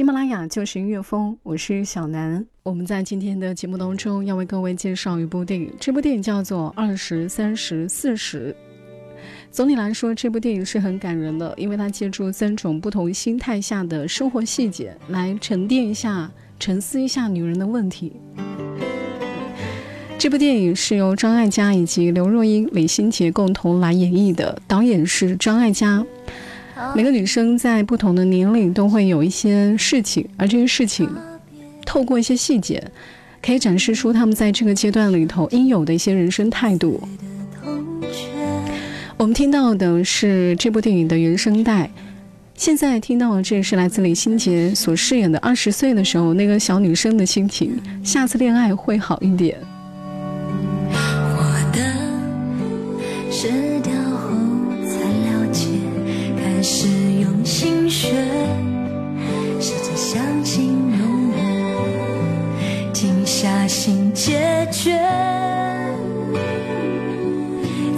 喜马拉雅就是音乐风，我是小南。我们在今天的节目当中要为各位介绍一部电影，这部电影叫做《二十三十四十》。总体来说，这部电影是很感人的，因为它借助三种不同心态下的生活细节来沉淀一下、沉思一下女人的问题。这部电影是由张艾嘉以及刘若英、李心洁共同来演绎的，导演是张艾嘉。每个女生在不同的年龄都会有一些事情，而这些事情透过一些细节，可以展示出她们在这个阶段里头应有的一些人生态度。我们听到的是这部电影的原声带，现在听到的这是来自李心洁所饰演的二十岁的时候那个小女生的心情。下次恋爱会好一点。下心解决。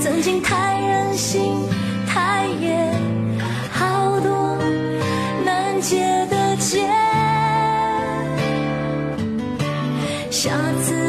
曾经太任性，太野，好多难解的结。下次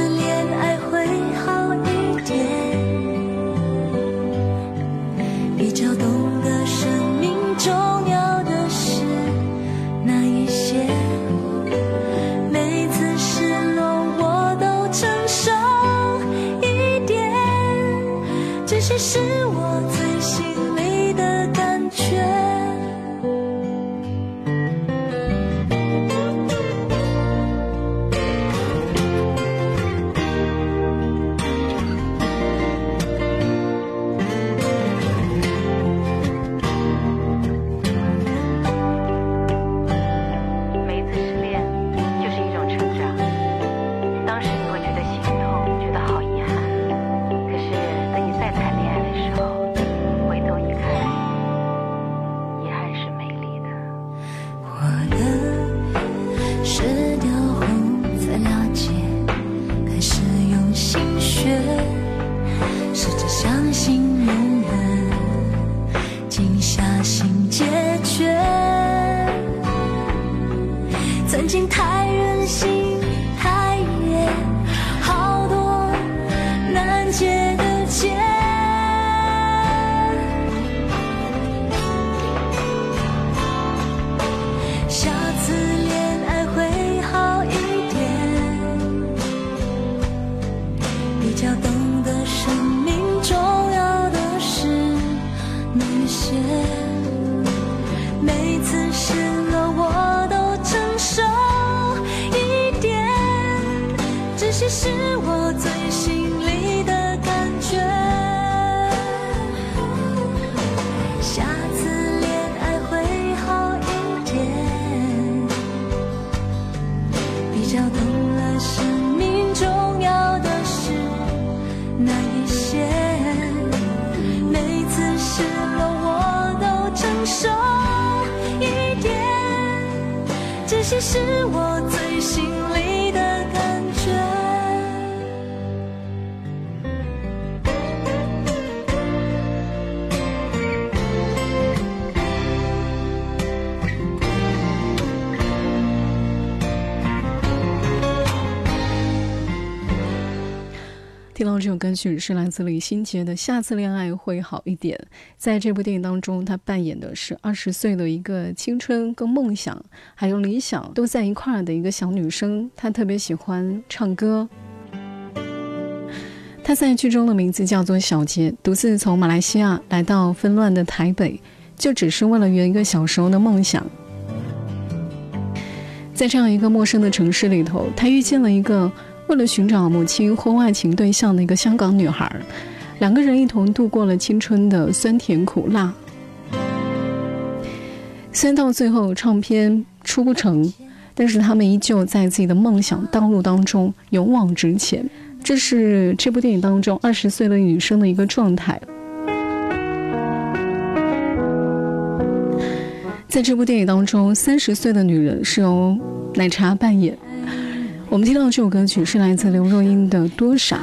是我最心里的感觉。下次恋爱会好一点，比较懂了生命重要的是那一些。每次失落我都承受一点，这些是我到这首歌曲是来自李心洁的《下次恋爱会好一点》。在这部电影当中，她扮演的是二十岁的一个青春、跟梦想还有理想都在一块儿的一个小女生。她特别喜欢唱歌。她在剧中的名字叫做小杰，独自从马来西亚来到纷乱的台北，就只是为了圆一个小时候的梦想。在这样一个陌生的城市里头，她遇见了一个。为了寻找母亲婚外情对象的一个香港女孩，两个人一同度过了青春的酸甜苦辣。虽然到最后唱片出不成，但是他们依旧在自己的梦想道路当中勇往直前。这是这部电影当中二十岁的女生的一个状态。在这部电影当中，三十岁的女人是由奶茶扮演。我们听到这首歌曲是来自刘若英的《多傻》。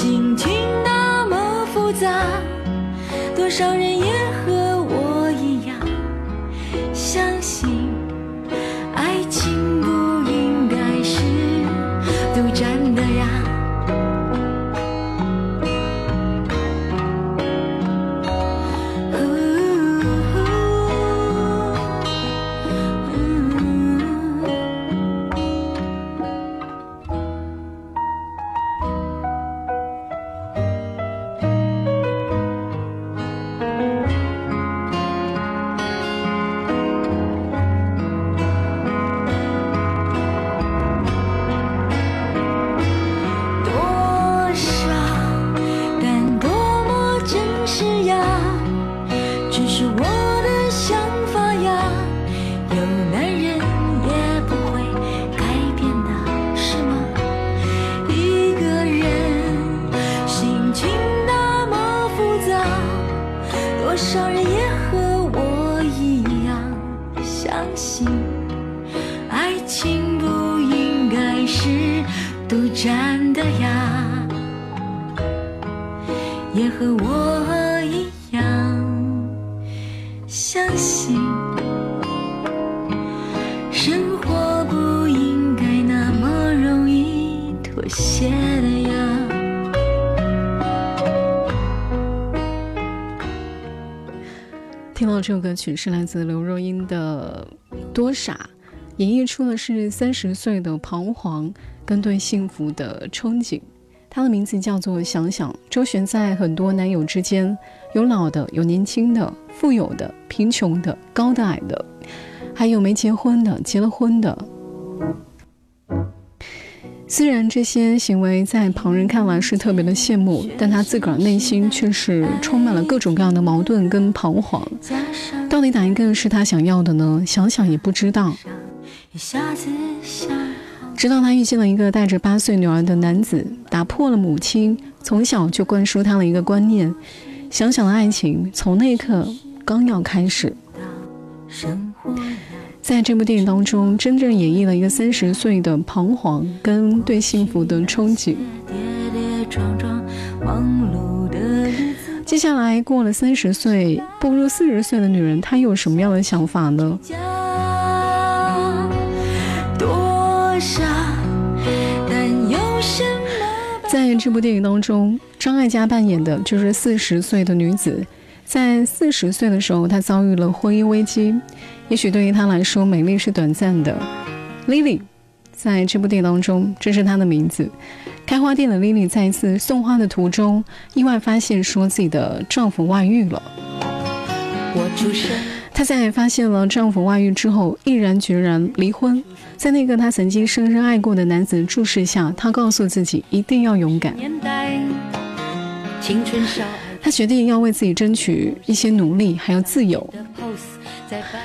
心情那么复杂，多少人也这首歌曲是来自刘若英的《多傻》，演绎出的是三十岁的彷徨跟对幸福的憧憬。它的名字叫做《想想》，周旋在很多男友之间，有老的，有年轻的，富有的，贫穷的，高的，矮的。还有没结婚的、结了婚的。虽然这些行为在旁人看来是特别的羡慕，但他自个儿内心却是充满了各种各样的矛盾跟彷徨。到底哪一个是他想要的呢？想想也不知道。直到他遇见了一个带着八岁女儿的男子，打破了母亲从小就灌输他的一个观念。想想的爱情，从那一刻刚要开始。在这部电影当中，真正演绎了一个三十岁的彷徨跟对幸福的憧憬。接下来过了三十岁，步入四十岁的女人，她有什么样的想法呢？在这部电影当中，张艾嘉扮演的就是四十岁的女子。在四十岁的时候，她遭遇了婚姻危机。也许对于她来说，美丽是短暂的。Lily，在这部电影当中，这是她的名字。开花店的 Lily 在一次送花的途中，意外发现说自己的丈夫外遇了。她在发现了丈夫外遇之后，毅然决然离婚。在那个她曾经深深爱过的男子注视下，她告诉自己一定要勇敢。青春少。他决定要为自己争取一些努力，还有自由。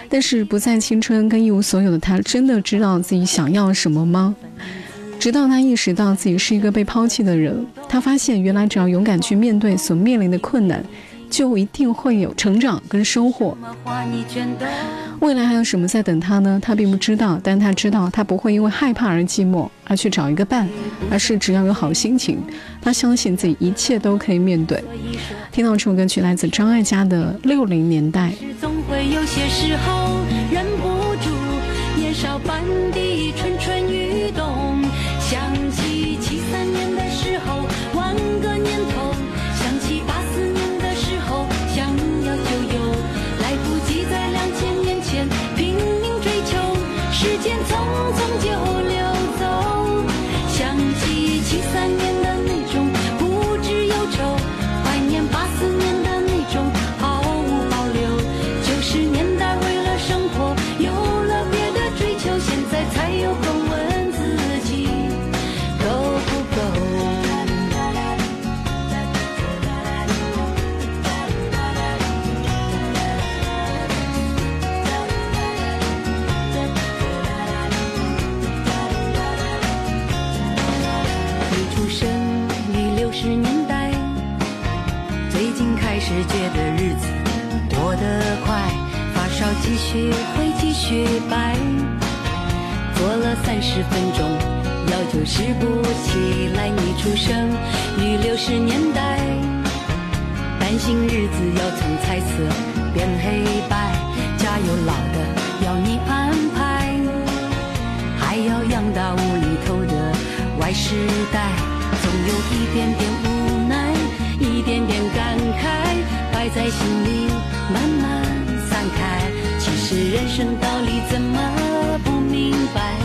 但是不再青春跟一无所有的他，真的知道自己想要什么吗？直到他意识到自己是一个被抛弃的人，他发现原来只要勇敢去面对所面临的困难。就一定会有成长跟收获。未来还有什么在等他呢？他并不知道，但他知道他不会因为害怕而寂寞，而去找一个伴，而是只要有好心情，他相信自己一切都可以面对。听到这首歌曲来自张艾嘉的《六零年代》。总会有些时候忍不住年少继续会继续摆，做了三十分钟，药就是不起来。你出生于六十年代，担心日子要从彩色变黑白，家有老的要你安排，还要养大无厘头的外时代，总有一点点无奈，一点点感慨，摆在心里慢慢。生道理怎么不明白？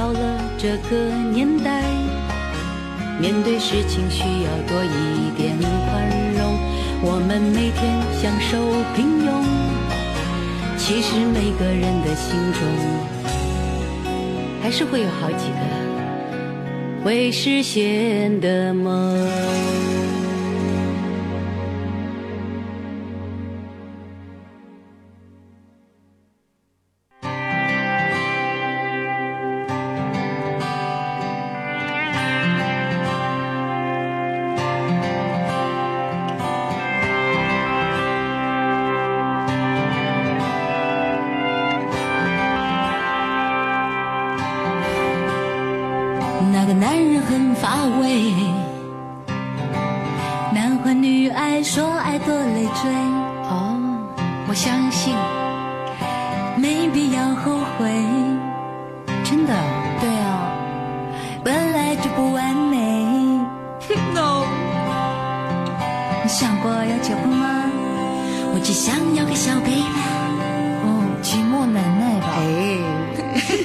到了这个年代，面对事情需要多一点宽容。我们每天享受平庸，其实每个人的心中，还是会有好几个未实现的梦。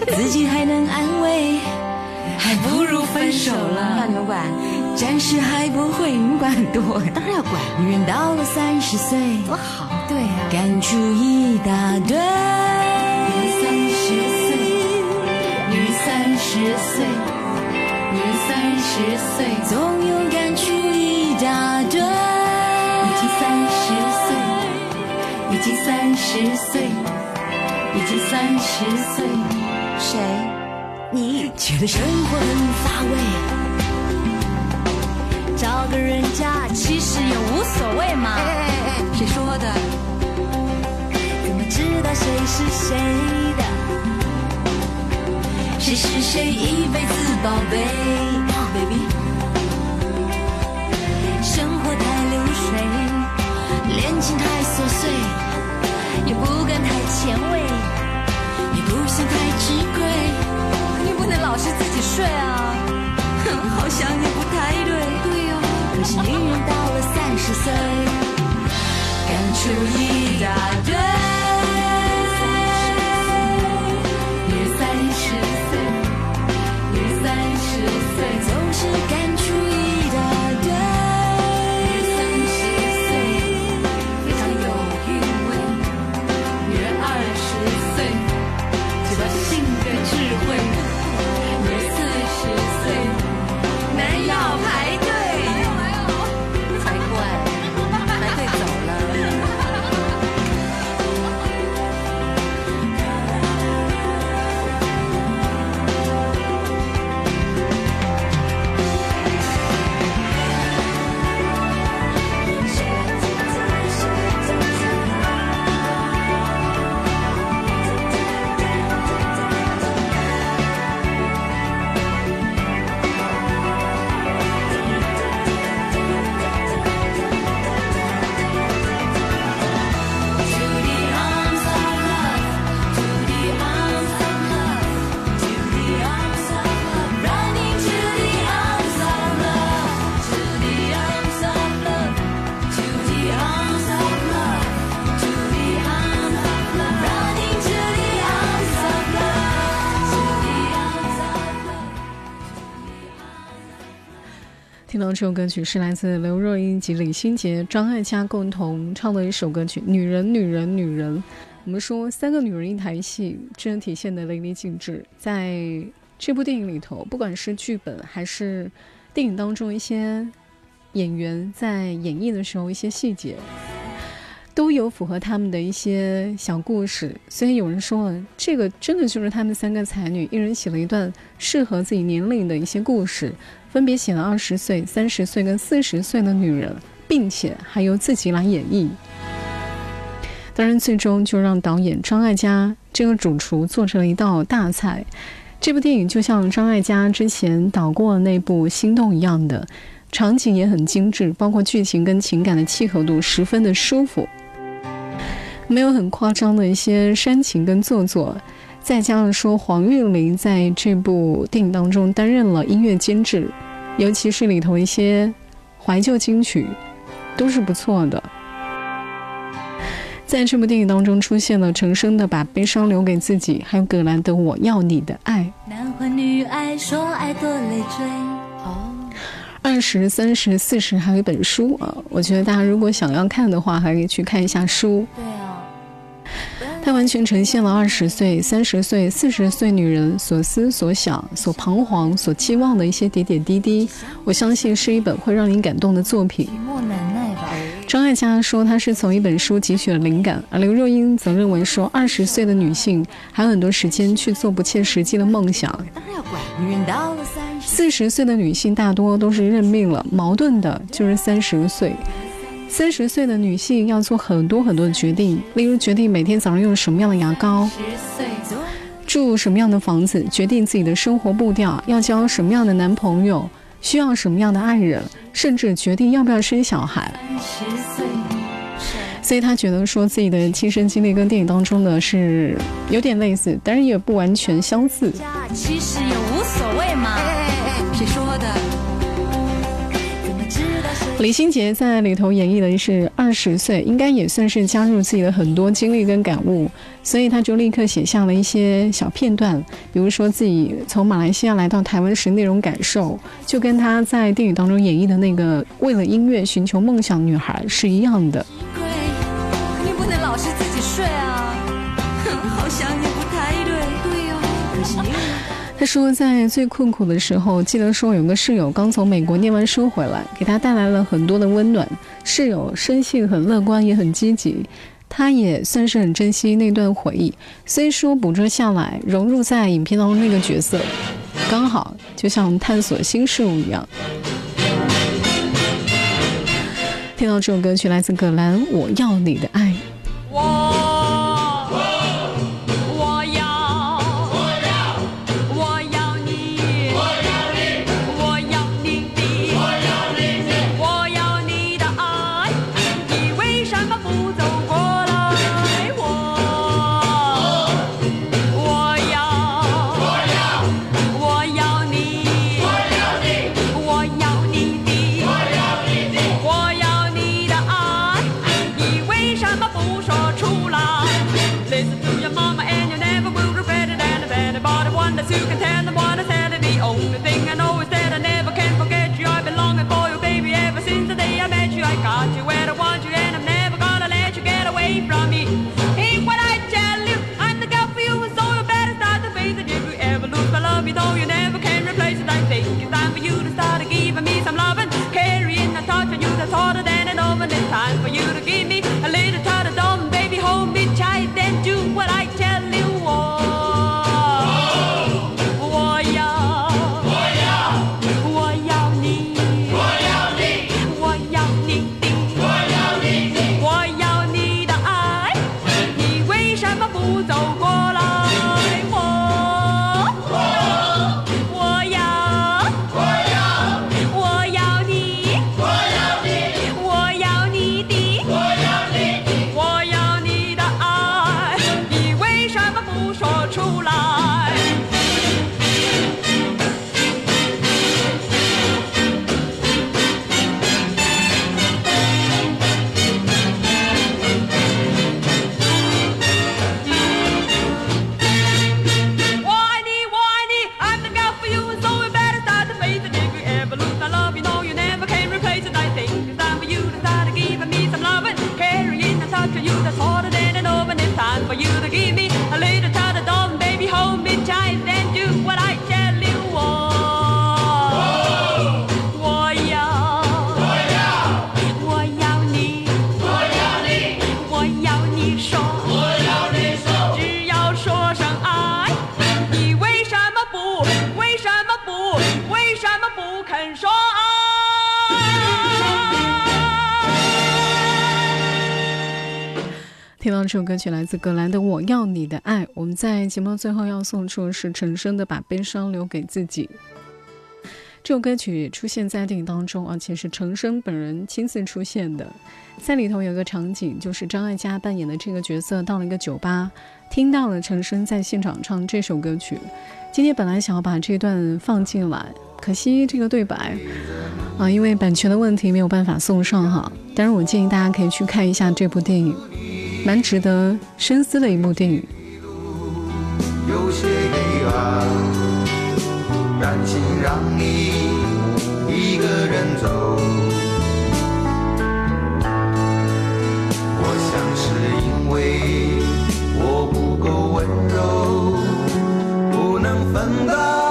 自己还能安慰。还不如分手了。要你们管？暂时还不会，你们管很多。当然要管。女人到了三十岁，多好。对啊，感触一大堆。女人三十岁，女人三十岁，女人三十岁，总有感触一大堆。已经三十岁，已经三十岁，已经三十岁。谁？你觉得生活很乏味，找个人家其实也无所谓嘛。哎哎哎，谁说的？怎么知道谁是谁的？谁是谁一辈子宝贝、oh, baby。生活太流水，恋情太琐碎，也不敢太前卫，也不想太吃亏。你不能老是自己睡啊！哼，好像也不太对。对哦、可是女人到了三十岁，感触一大堆。这首歌曲是来自刘若英及李心洁、张艾嘉共同唱的一首歌曲《女人，女人，女人》。我们说三个女人一台戏，真的体现的淋漓尽致。在这部电影里头，不管是剧本还是电影当中一些演员在演绎的时候一些细节，都有符合他们的一些小故事。所以有人说了，这个真的就是他们三个才女一人写了一段适合自己年龄的一些故事。分别写了二十岁、三十岁跟四十岁的女人，并且还由自己来演绎。当然，最终就让导演张艾嘉这个主厨做成了一道大菜。这部电影就像张艾嘉之前导过的那部《心动》一样的，场景也很精致，包括剧情跟情感的契合度十分的舒服，没有很夸张的一些煽情跟做作。再加上说，黄韵玲在这部电影当中担任了音乐监制，尤其是里头一些怀旧金曲，都是不错的。在这部电影当中出现了陈升的《把悲伤留给自己》，还有葛兰的《我要你的爱》。男欢女爱，说爱多累赘。哦，二十三十四十还有一本书啊，我觉得大家如果想要看的话，还可以去看一下书。对啊。它完全呈现了二十岁、三十岁、四十岁女人所思所想、所彷徨、所期望的一些点点滴滴。我相信是一本会让你感动的作品。张艾嘉说他是从一本书汲取了灵感，而刘若英则认为说二十岁的女性还有很多时间去做不切实际的梦想。当然要管，女人到了三十，四十岁的女性大多都是认命了，矛盾的就是三十岁。三十岁的女性要做很多很多的决定，例如决定每天早上用什么样的牙膏，十岁住什么样的房子，决定自己的生活步调，要交什么样的男朋友，需要什么样的爱人，甚至决定要不要生小孩。三十岁，所以她觉得说自己的亲身经历跟电影当中的是有点类似，但是也不完全相似。家其实也无所谓嘛。谁说的？李心洁在里头演绎的是二十岁，应该也算是加入自己的很多经历跟感悟，所以他就立刻写下了一些小片段，比如说自己从马来西亚来到台湾时那种感受，就跟他在电影当中演绎的那个为了音乐寻求梦想女孩是一样的。贵，你不能老是自己睡啊。他说，在最困苦的时候，记得说有个室友刚从美国念完书回来，给他带来了很多的温暖。室友生性很乐观，也很积极，他也算是很珍惜那段回忆。虽说捕捉下来，融入在影片当中那个角色，刚好就像探索新事物一样。听到这首歌曲，来自葛兰，《我要你的爱》。不说出来？听到这首歌曲来自葛兰的《我要你的爱》，我们在节目最后要送出的是陈升的《把悲伤留给自己》。这首歌曲出现在电影当中，而且是陈升本人亲自出现的。在里头有个场景，就是张艾嘉扮演的这个角色到了一个酒吧，听到了陈升在现场唱这首歌曲。今天本来想要把这段放进来，可惜这个对白啊，因为版权的问题没有办法送上哈。但是我建议大家可以去看一下这部电影。蛮值得深思的一部电影。有些黑暗，让你一个人走。我想是因为我不够温柔，不能分担。